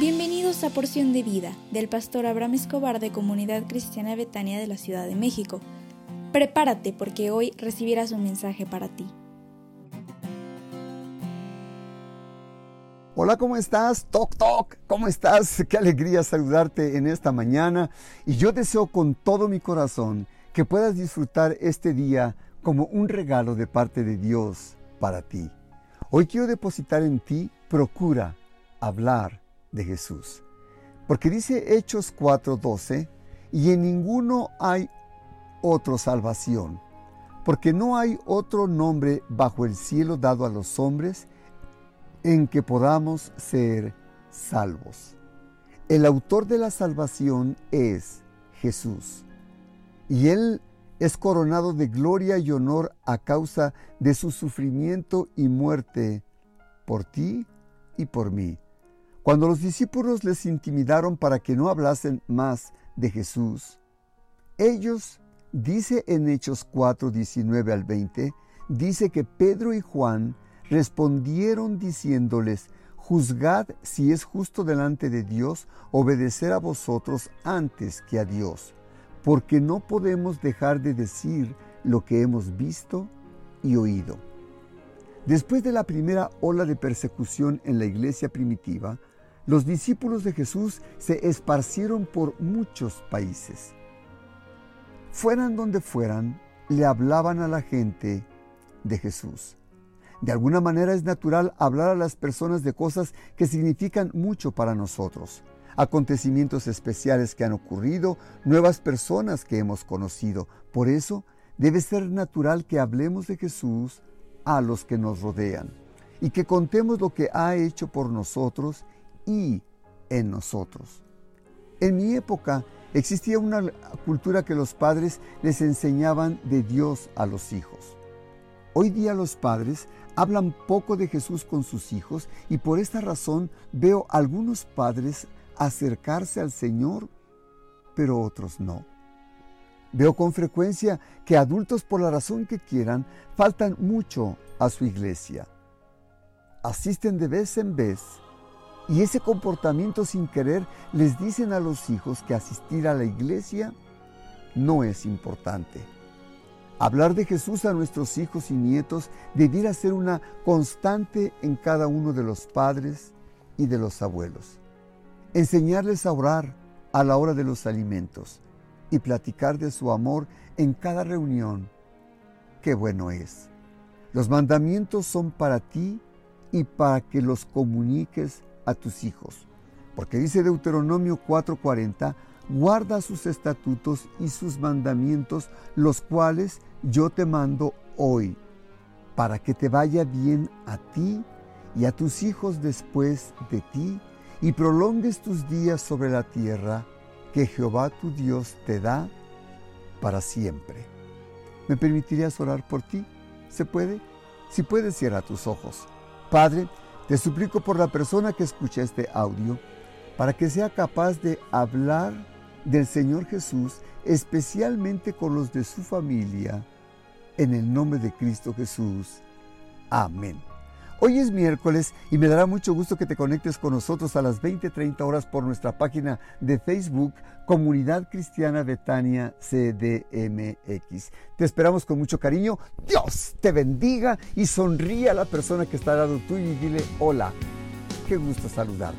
Bienvenidos a Porción de Vida del pastor Abraham Escobar de Comunidad Cristiana Betania de la Ciudad de México. Prepárate porque hoy recibirás un mensaje para ti. Hola, ¿cómo estás? Toc, toc, ¿cómo estás? Qué alegría saludarte en esta mañana y yo deseo con todo mi corazón que puedas disfrutar este día como un regalo de parte de Dios para ti. Hoy quiero depositar en ti, procura hablar de Jesús. Porque dice Hechos 4:12, y en ninguno hay otro salvación, porque no hay otro nombre bajo el cielo dado a los hombres en que podamos ser salvos. El autor de la salvación es Jesús, y Él es coronado de gloria y honor a causa de su sufrimiento y muerte por ti y por mí. Cuando los discípulos les intimidaron para que no hablasen más de Jesús, ellos, dice en Hechos 4, 19 al 20, dice que Pedro y Juan respondieron diciéndoles, juzgad si es justo delante de Dios obedecer a vosotros antes que a Dios, porque no podemos dejar de decir lo que hemos visto y oído. Después de la primera ola de persecución en la iglesia primitiva, los discípulos de Jesús se esparcieron por muchos países. Fueran donde fueran, le hablaban a la gente de Jesús. De alguna manera es natural hablar a las personas de cosas que significan mucho para nosotros, acontecimientos especiales que han ocurrido, nuevas personas que hemos conocido. Por eso debe ser natural que hablemos de Jesús a los que nos rodean y que contemos lo que ha hecho por nosotros en nosotros. En mi época existía una cultura que los padres les enseñaban de Dios a los hijos. Hoy día los padres hablan poco de Jesús con sus hijos y por esta razón veo algunos padres acercarse al Señor, pero otros no. Veo con frecuencia que adultos por la razón que quieran faltan mucho a su iglesia. Asisten de vez en vez y ese comportamiento sin querer les dicen a los hijos que asistir a la iglesia no es importante. Hablar de Jesús a nuestros hijos y nietos debiera ser una constante en cada uno de los padres y de los abuelos. Enseñarles a orar a la hora de los alimentos y platicar de su amor en cada reunión. Qué bueno es. Los mandamientos son para ti y para que los comuniques a tus hijos. Porque dice Deuteronomio 4:40, guarda sus estatutos y sus mandamientos, los cuales yo te mando hoy, para que te vaya bien a ti y a tus hijos después de ti, y prolongues tus días sobre la tierra que Jehová tu Dios te da para siempre. ¿Me permitirías orar por ti? ¿Se puede? Si puedes, cierra tus ojos. Padre, te suplico por la persona que escucha este audio, para que sea capaz de hablar del Señor Jesús, especialmente con los de su familia, en el nombre de Cristo Jesús. Amén. Hoy es miércoles y me dará mucho gusto que te conectes con nosotros a las 20:30 horas por nuestra página de Facebook Comunidad Cristiana Betania CDMX. Te esperamos con mucho cariño. Dios te bendiga y sonríe a la persona que está al lado tuyo y dile hola. Qué gusto saludarte.